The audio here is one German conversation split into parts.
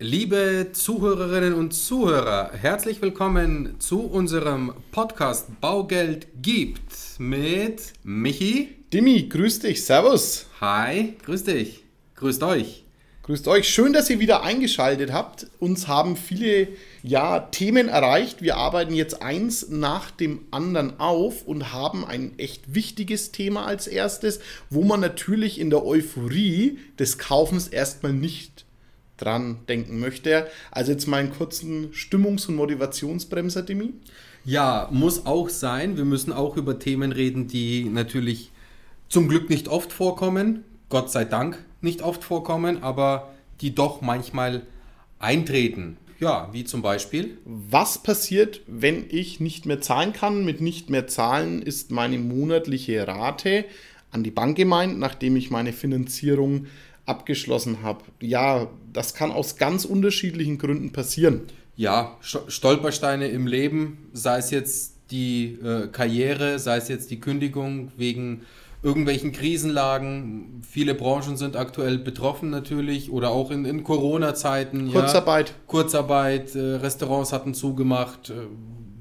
Liebe Zuhörerinnen und Zuhörer, herzlich willkommen zu unserem Podcast Baugeld gibt mit Michi. Dimi, grüß dich, servus. Hi, grüß dich, grüßt euch. Grüßt euch, schön, dass ihr wieder eingeschaltet habt. Uns haben viele ja, Themen erreicht. Wir arbeiten jetzt eins nach dem anderen auf und haben ein echt wichtiges Thema als erstes, wo man natürlich in der Euphorie des Kaufens erstmal nicht dran denken möchte. Also jetzt mal einen kurzen Stimmungs- und Motivationsbremser, Demi. Ja, muss auch sein. Wir müssen auch über Themen reden, die natürlich zum Glück nicht oft vorkommen, Gott sei Dank nicht oft vorkommen, aber die doch manchmal eintreten. Ja, wie zum Beispiel. Was passiert, wenn ich nicht mehr zahlen kann? Mit nicht mehr zahlen ist meine monatliche Rate an die Bank gemeint, nachdem ich meine Finanzierung abgeschlossen habe. Ja, das kann aus ganz unterschiedlichen Gründen passieren. Ja, Stolpersteine im Leben, sei es jetzt die äh, Karriere, sei es jetzt die Kündigung wegen irgendwelchen Krisenlagen. Viele Branchen sind aktuell betroffen natürlich oder auch in, in Corona-Zeiten. Kurzarbeit. Ja, Kurzarbeit, äh, Restaurants hatten zugemacht, äh,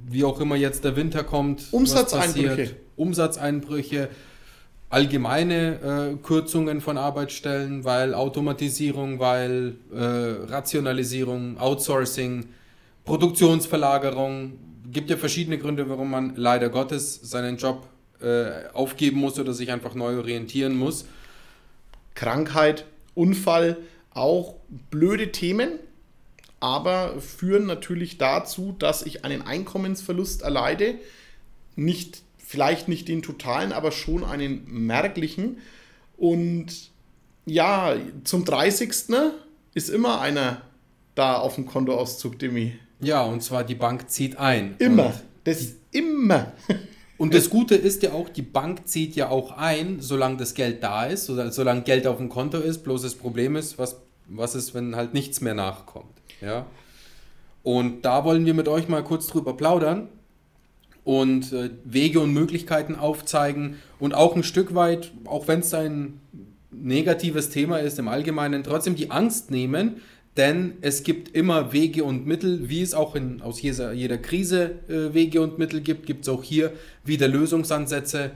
wie auch immer jetzt der Winter kommt. Umsatzeinbrüche. Umsatzeinbrüche allgemeine äh, Kürzungen von Arbeitsstellen, weil Automatisierung, weil äh, Rationalisierung, Outsourcing, Produktionsverlagerung, gibt ja verschiedene Gründe, warum man leider Gottes seinen Job äh, aufgeben muss oder sich einfach neu orientieren muss. Krankheit, Unfall, auch blöde Themen, aber führen natürlich dazu, dass ich einen Einkommensverlust erleide, nicht vielleicht nicht den totalen, aber schon einen merklichen. Und ja, zum 30. ist immer einer da auf dem Kontoauszug, Demi. Ja, und zwar die Bank zieht ein. Immer. das immer. Und das Gute ist ja auch, die Bank zieht ja auch ein, solange das Geld da ist, solange Geld auf dem Konto ist. Bloß das Problem ist, was, was ist, wenn halt nichts mehr nachkommt. Ja? Und da wollen wir mit euch mal kurz drüber plaudern und äh, Wege und Möglichkeiten aufzeigen und auch ein Stück weit, auch wenn es ein negatives Thema ist im Allgemeinen, trotzdem die Angst nehmen, denn es gibt immer Wege und Mittel, wie es auch in, aus jeder, jeder Krise äh, Wege und Mittel gibt, gibt es auch hier wieder Lösungsansätze,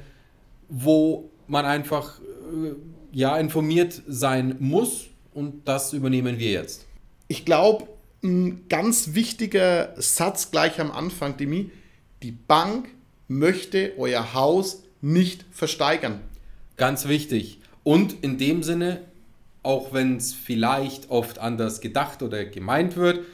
wo man einfach äh, ja, informiert sein muss und das übernehmen wir jetzt. Ich glaube, ein ganz wichtiger Satz gleich am Anfang, Demi, die Bank möchte euer Haus nicht versteigern. Ganz wichtig. Und in dem Sinne, auch wenn es vielleicht oft anders gedacht oder gemeint wird,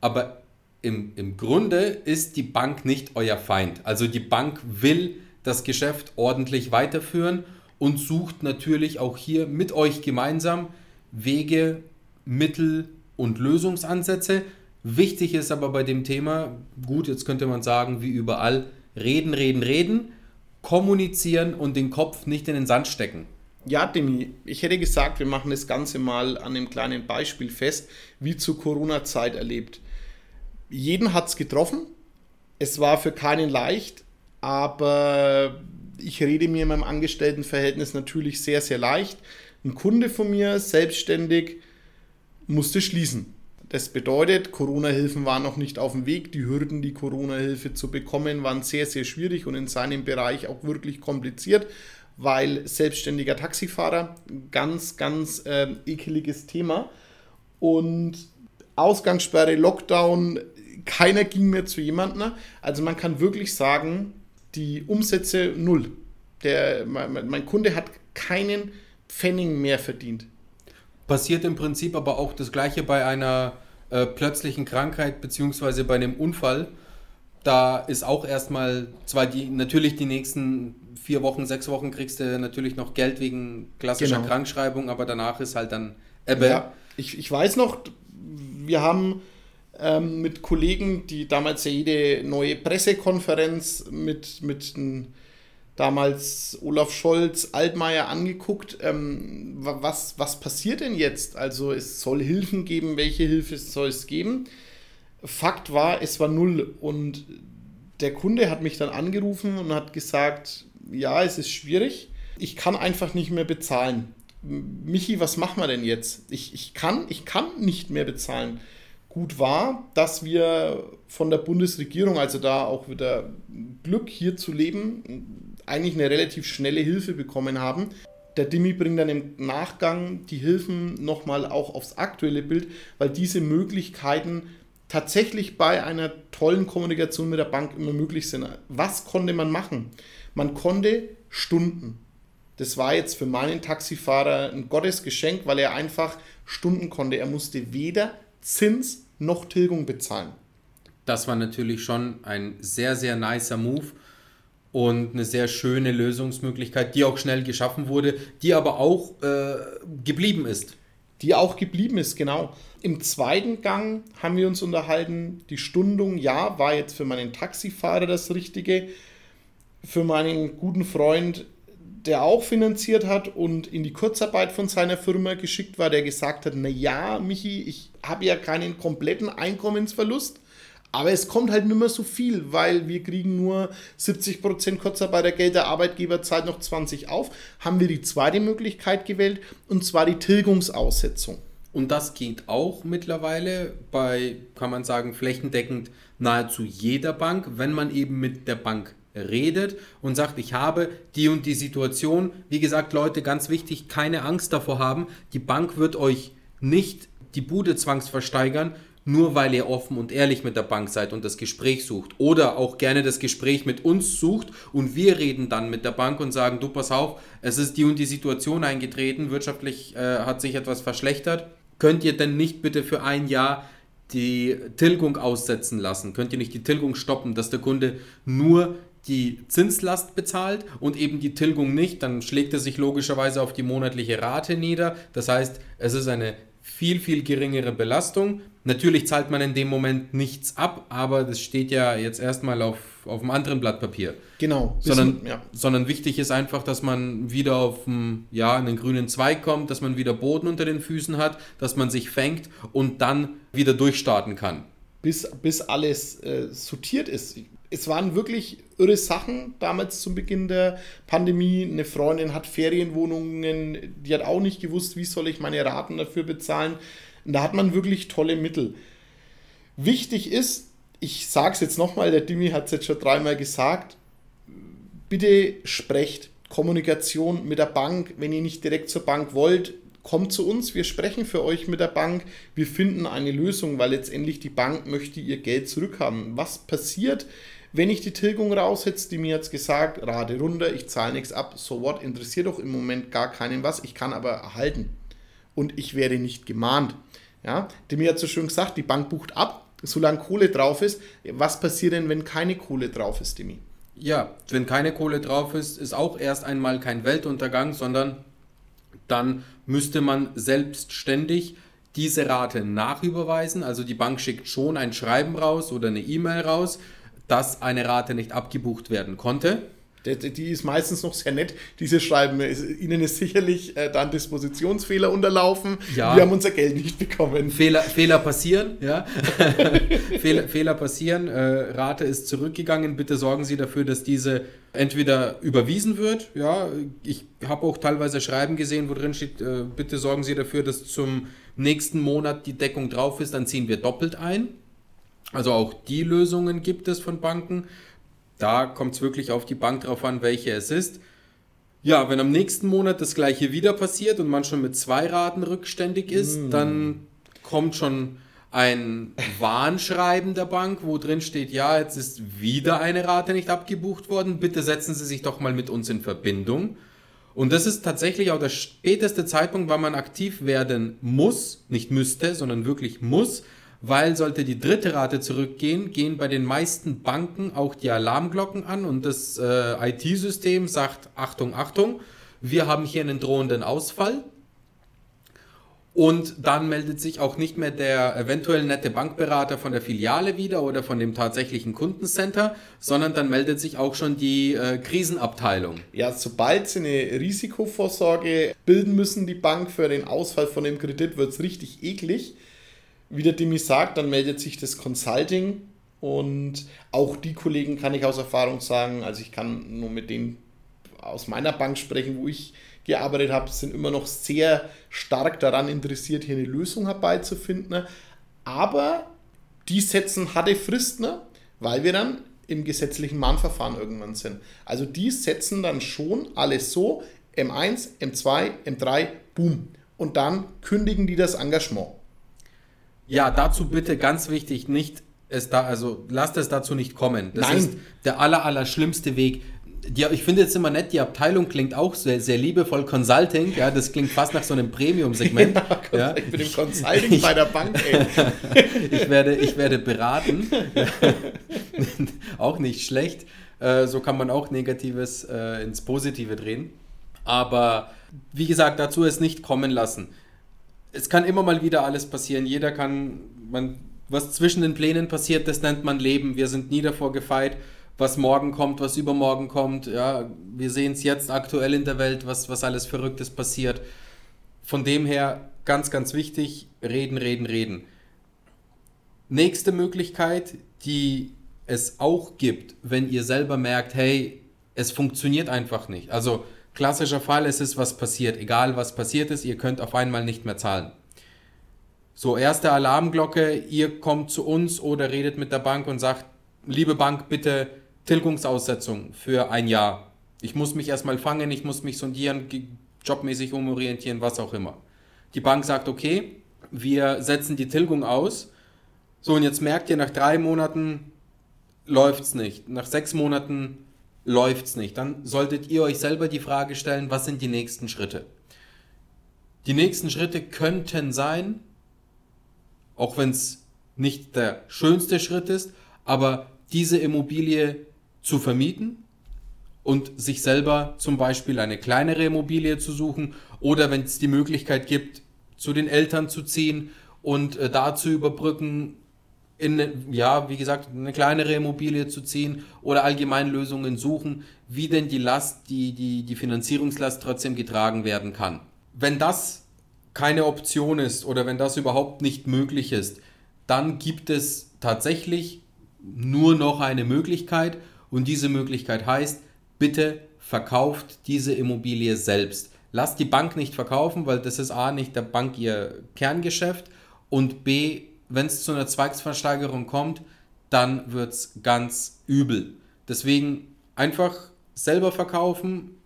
aber im, im Grunde ist die Bank nicht euer Feind. Also die Bank will das Geschäft ordentlich weiterführen und sucht natürlich auch hier mit euch gemeinsam Wege, Mittel und Lösungsansätze, Wichtig ist aber bei dem Thema, gut, jetzt könnte man sagen, wie überall, reden, reden, reden, kommunizieren und den Kopf nicht in den Sand stecken. Ja, Demi, ich hätte gesagt, wir machen das Ganze mal an einem kleinen Beispiel fest, wie zur Corona-Zeit erlebt. Jeden hat es getroffen. Es war für keinen leicht, aber ich rede mir in meinem Angestelltenverhältnis natürlich sehr, sehr leicht. Ein Kunde von mir, selbstständig, musste schließen. Das bedeutet, Corona-Hilfen waren noch nicht auf dem Weg. Die Hürden, die Corona-Hilfe zu bekommen, waren sehr, sehr schwierig und in seinem Bereich auch wirklich kompliziert, weil selbstständiger Taxifahrer, ganz, ganz äh, ekeliges Thema. Und Ausgangssperre, Lockdown, keiner ging mehr zu jemandem. Also man kann wirklich sagen, die Umsätze null. Der, mein, mein Kunde hat keinen Pfennig mehr verdient passiert im Prinzip aber auch das gleiche bei einer äh, plötzlichen Krankheit beziehungsweise bei einem Unfall. Da ist auch erstmal, zwar die, natürlich die nächsten vier Wochen, sechs Wochen kriegst du natürlich noch Geld wegen klassischer genau. Krankschreibung, aber danach ist halt dann Ebbe. Ja, ich, ich weiß noch, wir haben ähm, mit Kollegen, die damals ja jede neue Pressekonferenz mit, mit einem damals Olaf Scholz, Altmaier angeguckt, ähm, was, was passiert denn jetzt? Also es soll Hilfen geben, welche Hilfe soll es geben? Fakt war, es war null und der Kunde hat mich dann angerufen und hat gesagt, ja, es ist schwierig, ich kann einfach nicht mehr bezahlen. Michi, was machen wir denn jetzt? Ich, ich, kann, ich kann nicht mehr bezahlen. Gut war, dass wir von der Bundesregierung, also da auch wieder Glück hier zu leben, eigentlich eine relativ schnelle Hilfe bekommen haben. Der Dimi bringt dann im Nachgang die Hilfen nochmal auch aufs aktuelle Bild, weil diese Möglichkeiten tatsächlich bei einer tollen Kommunikation mit der Bank immer möglich sind. Was konnte man machen? Man konnte Stunden das war jetzt für meinen Taxifahrer ein Gottesgeschenk, weil er einfach Stunden konnte. Er musste weder Zins noch Tilgung bezahlen. Das war natürlich schon ein sehr, sehr nicer Move und eine sehr schöne Lösungsmöglichkeit, die auch schnell geschaffen wurde, die aber auch äh, geblieben ist. Die auch geblieben ist, genau. Im zweiten Gang haben wir uns unterhalten, die Stundung, ja, war jetzt für meinen Taxifahrer das Richtige. Für meinen guten Freund der auch finanziert hat und in die Kurzarbeit von seiner Firma geschickt war, der gesagt hat, na ja, Michi, ich habe ja keinen kompletten Einkommensverlust, aber es kommt halt nicht mehr so viel, weil wir kriegen nur 70% Kurzarbeitergeld, der Arbeitgeber zahlt noch 20 auf, haben wir die zweite Möglichkeit gewählt und zwar die Tilgungsaussetzung. Und das geht auch mittlerweile bei, kann man sagen, flächendeckend nahezu jeder Bank, wenn man eben mit der Bank redet und sagt, ich habe die und die Situation. Wie gesagt, Leute, ganz wichtig, keine Angst davor haben. Die Bank wird euch nicht die Bude zwangsversteigern, nur weil ihr offen und ehrlich mit der Bank seid und das Gespräch sucht. Oder auch gerne das Gespräch mit uns sucht und wir reden dann mit der Bank und sagen, du pass auf, es ist die und die Situation eingetreten, wirtschaftlich äh, hat sich etwas verschlechtert. Könnt ihr denn nicht bitte für ein Jahr die Tilgung aussetzen lassen? Könnt ihr nicht die Tilgung stoppen, dass der Kunde nur die Zinslast bezahlt und eben die Tilgung nicht, dann schlägt es sich logischerweise auf die monatliche Rate nieder. Das heißt, es ist eine viel, viel geringere Belastung. Natürlich zahlt man in dem Moment nichts ab, aber das steht ja jetzt erstmal auf, auf einem anderen Blatt Papier. Genau. Sondern, ja. sondern wichtig ist einfach, dass man wieder auf einen, ja, einen grünen Zweig kommt, dass man wieder Boden unter den Füßen hat, dass man sich fängt und dann wieder durchstarten kann. Bis, bis alles äh, sortiert ist es waren wirklich irre Sachen damals zum Beginn der Pandemie. Eine Freundin hat Ferienwohnungen, die hat auch nicht gewusst, wie soll ich meine Raten dafür bezahlen. Und da hat man wirklich tolle Mittel. Wichtig ist, ich sage es jetzt nochmal, der Dimi hat es jetzt schon dreimal gesagt, bitte sprecht. Kommunikation mit der Bank, wenn ihr nicht direkt zur Bank wollt, kommt zu uns, wir sprechen für euch mit der Bank, wir finden eine Lösung, weil letztendlich die Bank möchte ihr Geld zurückhaben. Was passiert, wenn ich die Tilgung raussetze, die mir jetzt gesagt, Rate runter, ich zahle nichts ab, so what, interessiert doch im Moment gar keinen was, ich kann aber erhalten. Und ich werde nicht gemahnt. Ja, die mir hat so schön gesagt, die Bank bucht ab, solange Kohle drauf ist. Was passiert denn, wenn keine Kohle drauf ist, Demi? Ja, wenn keine Kohle drauf ist, ist auch erst einmal kein Weltuntergang, sondern dann müsste man selbstständig diese Rate nachüberweisen. Also die Bank schickt schon ein Schreiben raus oder eine E-Mail raus dass eine Rate nicht abgebucht werden konnte. Die ist meistens noch sehr nett, diese Schreiben. Ihnen ist sicherlich äh, dann Dispositionsfehler unterlaufen. Ja. Wir haben unser Geld nicht bekommen. Fehler, Fehler passieren, ja. Fehler, Fehler passieren. Äh, Rate ist zurückgegangen. Bitte sorgen Sie dafür, dass diese entweder überwiesen wird. Ja, ich habe auch teilweise Schreiben gesehen, wo drin steht, äh, bitte sorgen Sie dafür, dass zum nächsten Monat die Deckung drauf ist. Dann ziehen wir doppelt ein. Also auch die Lösungen gibt es von Banken. Da kommt es wirklich auf die Bank drauf an, welche es ist. Ja, wenn am nächsten Monat das gleiche wieder passiert und man schon mit zwei Raten rückständig ist, mm. dann kommt schon ein Warnschreiben der Bank, wo drin steht, ja, jetzt ist wieder eine Rate nicht abgebucht worden, bitte setzen Sie sich doch mal mit uns in Verbindung. Und das ist tatsächlich auch der späteste Zeitpunkt, wann man aktiv werden muss, nicht müsste, sondern wirklich muss, weil sollte die dritte Rate zurückgehen, gehen bei den meisten Banken auch die Alarmglocken an und das äh, IT-System sagt, Achtung, Achtung, wir haben hier einen drohenden Ausfall. Und dann meldet sich auch nicht mehr der eventuell nette Bankberater von der Filiale wieder oder von dem tatsächlichen Kundencenter, sondern dann meldet sich auch schon die äh, Krisenabteilung. Ja, sobald sie eine Risikovorsorge bilden müssen, die Bank für den Ausfall von dem Kredit, wird es richtig eklig wie der Dimi sagt, dann meldet sich das Consulting und auch die Kollegen kann ich aus Erfahrung sagen, also ich kann nur mit denen aus meiner Bank sprechen, wo ich gearbeitet habe, sind immer noch sehr stark daran interessiert, hier eine Lösung herbeizufinden. Aber die setzen harte Fristen, weil wir dann im gesetzlichen Mahnverfahren irgendwann sind. Also die setzen dann schon alles so, M1, M2, M3, boom. Und dann kündigen die das Engagement. Ja, dazu bitte ganz wichtig, nicht es da, also lasst es dazu nicht kommen. Das Nein. ist der aller, aller schlimmste Weg. Die, ich finde jetzt immer nett, die Abteilung klingt auch sehr, sehr liebevoll Consulting, ja, das klingt fast nach so einem Premium-Segment. Ja, ja. Ich bin im Consulting ich, bei der Bank, ey. ich, werde, ich werde beraten. auch nicht schlecht. Äh, so kann man auch Negatives äh, ins Positive drehen. Aber wie gesagt, dazu es nicht kommen lassen. Es kann immer mal wieder alles passieren. Jeder kann, man, was zwischen den Plänen passiert, das nennt man Leben. Wir sind nie davor gefeit, was morgen kommt, was übermorgen kommt. Ja, wir sehen es jetzt aktuell in der Welt, was, was alles Verrücktes passiert. Von dem her ganz, ganz wichtig, reden, reden, reden. Nächste Möglichkeit, die es auch gibt, wenn ihr selber merkt, hey, es funktioniert einfach nicht. Also klassischer Fall, es ist was passiert, egal was passiert ist, ihr könnt auf einmal nicht mehr zahlen. So, erste Alarmglocke, ihr kommt zu uns oder redet mit der Bank und sagt, liebe Bank, bitte Tilgungsaussetzung für ein Jahr. Ich muss mich erstmal fangen, ich muss mich sondieren, jobmäßig umorientieren, was auch immer. Die Bank sagt, okay, wir setzen die Tilgung aus. So, und jetzt merkt ihr nach drei Monaten, läuft es nicht. Nach sechs Monaten läuft es nicht. Dann solltet ihr euch selber die Frage stellen, was sind die nächsten Schritte? Die nächsten Schritte könnten sein, auch wenn es nicht der schönste Schritt ist, aber diese Immobilie zu vermieten und sich selber zum Beispiel eine kleinere Immobilie zu suchen oder wenn es die Möglichkeit gibt, zu den Eltern zu ziehen und äh, da zu überbrücken in, ja, wie gesagt, eine kleinere Immobilie zu ziehen oder allgemein Lösungen suchen, wie denn die Last, die, die, die Finanzierungslast trotzdem getragen werden kann. Wenn das keine Option ist oder wenn das überhaupt nicht möglich ist, dann gibt es tatsächlich nur noch eine Möglichkeit und diese Möglichkeit heißt, bitte verkauft diese Immobilie selbst. Lasst die Bank nicht verkaufen, weil das ist A nicht der Bank ihr Kerngeschäft und B wenn es zu einer Zweigsversteigerung kommt, dann wird es ganz übel. Deswegen einfach selber verkaufen,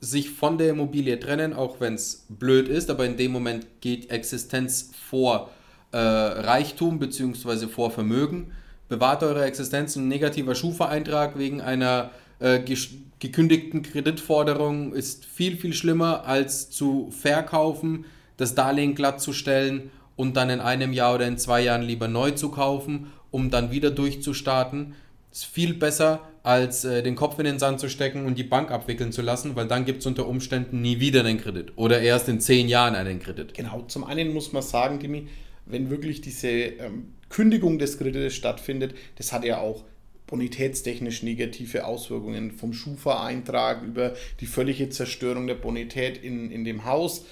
sich von der Immobilie trennen, auch wenn es blöd ist, aber in dem Moment geht Existenz vor äh, Reichtum bzw. vor Vermögen. Bewahrt eure Existenz. Ein negativer Schufa-Eintrag wegen einer äh, gekündigten Kreditforderung ist viel, viel schlimmer als zu verkaufen, das Darlehen glatt zu stellen und dann in einem Jahr oder in zwei Jahren lieber neu zu kaufen, um dann wieder durchzustarten. Ist viel besser, als äh, den Kopf in den Sand zu stecken und die Bank abwickeln zu lassen, weil dann gibt es unter Umständen nie wieder einen Kredit oder erst in zehn Jahren einen Kredit. Genau, zum einen muss man sagen, Dimi, wenn wirklich diese ähm, Kündigung des Kredites stattfindet, das hat ja auch bonitätstechnisch negative Auswirkungen vom Schufa-Eintrag über die völlige Zerstörung der Bonität in, in dem Haus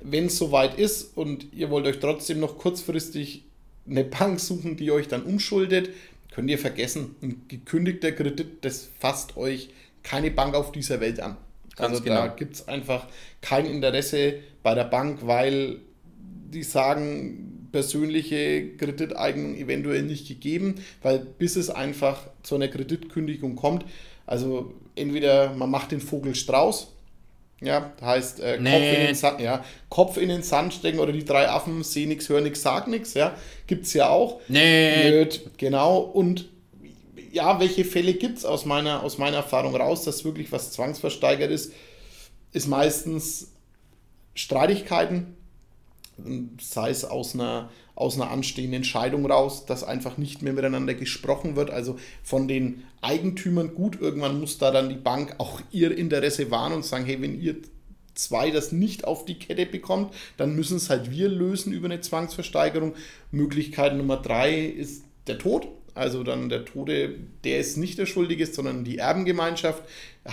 wenn es soweit ist und ihr wollt euch trotzdem noch kurzfristig eine Bank suchen, die euch dann umschuldet, könnt ihr vergessen, ein gekündigter Kredit, das fasst euch keine Bank auf dieser Welt an. Ganz also genau. da gibt es einfach kein Interesse bei der Bank, weil die sagen, persönliche Krediteignung eventuell nicht gegeben, weil bis es einfach zu einer Kreditkündigung kommt, also entweder man macht den Vogel Strauß, ja, heißt äh, nee. Kopf, in den Sand, ja, Kopf in den Sand stecken oder die drei Affen sehen nichts, hören nichts, sagen nichts, ja, gibt es ja auch. Nee. Blöd, genau. Und ja, welche Fälle gibt es aus meiner, aus meiner Erfahrung raus, dass wirklich was zwangsversteigert ist, ist meistens Streitigkeiten, sei es aus einer, aus einer anstehenden Scheidung raus, dass einfach nicht mehr miteinander gesprochen wird. Also von den Eigentümern gut, irgendwann muss da dann die Bank auch ihr Interesse wahren und sagen, hey, wenn ihr zwei das nicht auf die Kette bekommt, dann müssen es halt wir lösen über eine Zwangsversteigerung. Möglichkeit Nummer drei ist der Tod. Also dann der Tode, der ist nicht der Schuldige, sondern die Erbengemeinschaft,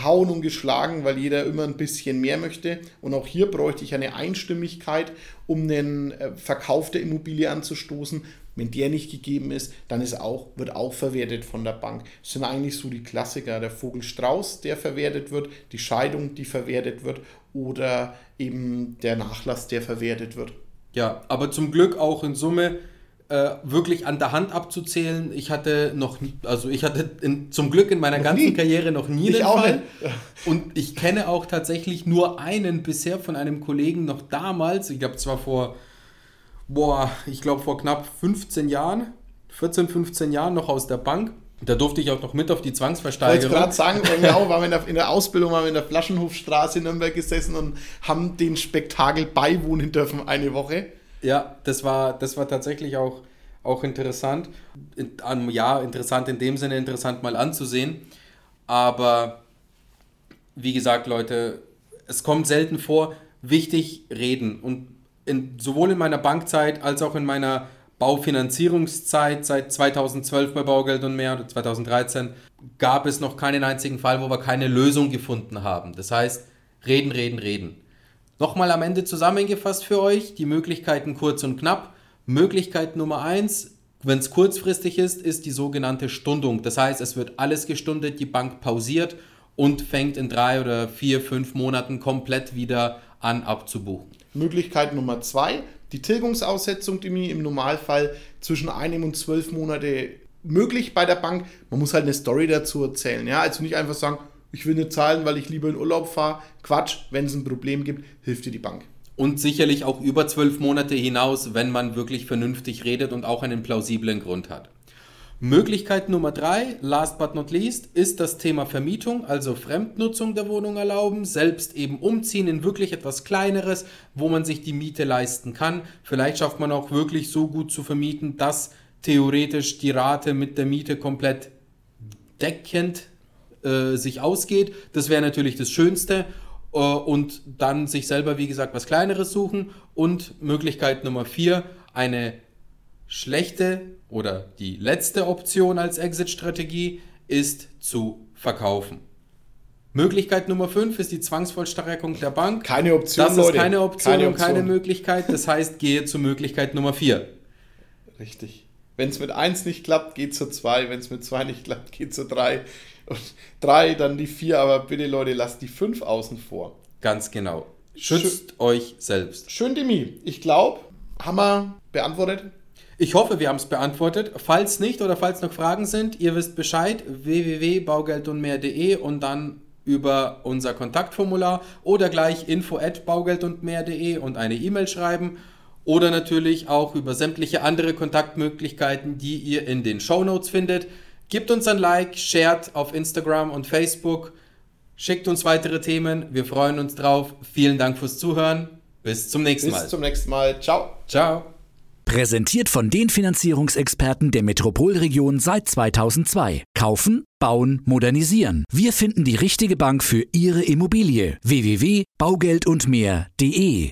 hauen und geschlagen, weil jeder immer ein bisschen mehr möchte. Und auch hier bräuchte ich eine Einstimmigkeit, um den äh, Verkauf der Immobilie anzustoßen. Wenn der nicht gegeben ist, dann ist auch, wird auch verwertet von der Bank. Das sind eigentlich so die Klassiker. Der Vogelstrauß, der verwertet wird, die Scheidung, die verwertet wird oder eben der Nachlass, der verwertet wird. Ja, aber zum Glück auch in Summe äh, wirklich an der Hand abzuzählen. Ich hatte noch, also ich hatte in, zum Glück in meiner Noch ganzen nie. Karriere noch nie Ich den auch Fall. Und ich kenne auch tatsächlich nur einen bisher von einem Kollegen noch damals, ich glaube zwar vor, boah, ich glaube vor knapp 15 Jahren, 14, 15 Jahren noch aus der Bank. Da durfte ich auch noch mit auf die Ich wollte Zwangsversteigerung. gerade sagen, genau, waren wir in der, in der Ausbildung, waren wir in der Flaschenhofstraße in Nürnberg gesessen und haben den Spektakel beiwohnen dürfen eine Woche. Ja, das war, das war tatsächlich auch, auch interessant. In, an- ja, interessant in dem Sinne, interessant mal anzusehen. Aber wie gesagt, Leute, es kommt selten vor, wichtig reden. Und in, sowohl in meiner Bankzeit als auch in meiner Baufinanzierungszeit seit 2012 bei Baugeld und mehr oder 2013 gab es noch keinen einzigen Fall, wo wir keine Lösung gefunden haben. Das heißt, reden, reden, reden. Nochmal am Ende zusammengefasst für euch, die Möglichkeiten kurz und knapp. Möglichkeit Nummer eins, wenn es kurzfristig ist, ist die sogenannte Stundung. Das heißt, es wird alles gestundet, die Bank pausiert und fängt in drei oder vier, fünf Monaten komplett wieder an abzubuchen. Möglichkeit Nummer zwei, die Tilgungsaussetzung, die mir im Normalfall zwischen einem und zwölf Monate möglich bei der Bank. Man muss halt eine Story dazu erzählen. Ja? Also nicht einfach sagen, ich will nicht zahlen, weil ich lieber in Urlaub fahre. Quatsch, wenn es ein Problem gibt, hilft dir die Bank. Und sicherlich auch über zwölf Monate hinaus, wenn man wirklich vernünftig redet und auch einen plausiblen Grund hat. Möglichkeit Nummer drei, last but not least, ist das Thema Vermietung, also Fremdnutzung der Wohnung erlauben, selbst eben umziehen in wirklich etwas Kleineres, wo man sich die Miete leisten kann. Vielleicht schafft man auch wirklich so gut zu vermieten, dass theoretisch die Rate mit der Miete komplett deckend äh, sich ausgeht. Das wäre natürlich das Schönste. Äh, und dann sich selber, wie gesagt, was Kleineres suchen. Und Möglichkeit Nummer vier, eine schlechte oder die letzte Option als Exit-Strategie ist zu verkaufen. Möglichkeit Nummer 5 ist die Zwangsvollstreckung der Bank. Keine Option, Das ist Leute. keine Option Keine und keine Option. Möglichkeit. Das heißt, gehe zu Möglichkeit Nummer 4. Richtig. Wenn es mit 1 nicht klappt, geht zur 2. Wenn es mit 2 nicht klappt, geht zur 3. Und 3, dann die 4. Aber bitte, Leute, lasst die 5 außen vor. Ganz genau. Schützt euch selbst. Schön, Demi. Ich glaube, haben wir beantwortet. Ich hoffe, wir haben es beantwortet. Falls nicht oder falls noch Fragen sind, ihr wisst Bescheid, www.baugeldundmehr.de und dann über unser Kontaktformular oder gleich info at baugeldundmehr.de und eine E-Mail schreiben oder natürlich auch über sämtliche andere Kontaktmöglichkeiten, die ihr in den Shownotes findet. Gebt uns ein Like, shared auf Instagram und Facebook, schickt uns weitere Themen, wir freuen uns drauf. Vielen Dank fürs Zuhören. Bis zum nächsten Bis Mal. zum nächsten Mal. Ciao. Ciao. Präsentiert von den Finanzierungsexperten der Metropolregion seit 2002. Kaufen, bauen, modernisieren. Wir finden die richtige Bank für Ihre Immobilie. www.baugeldundmehr.de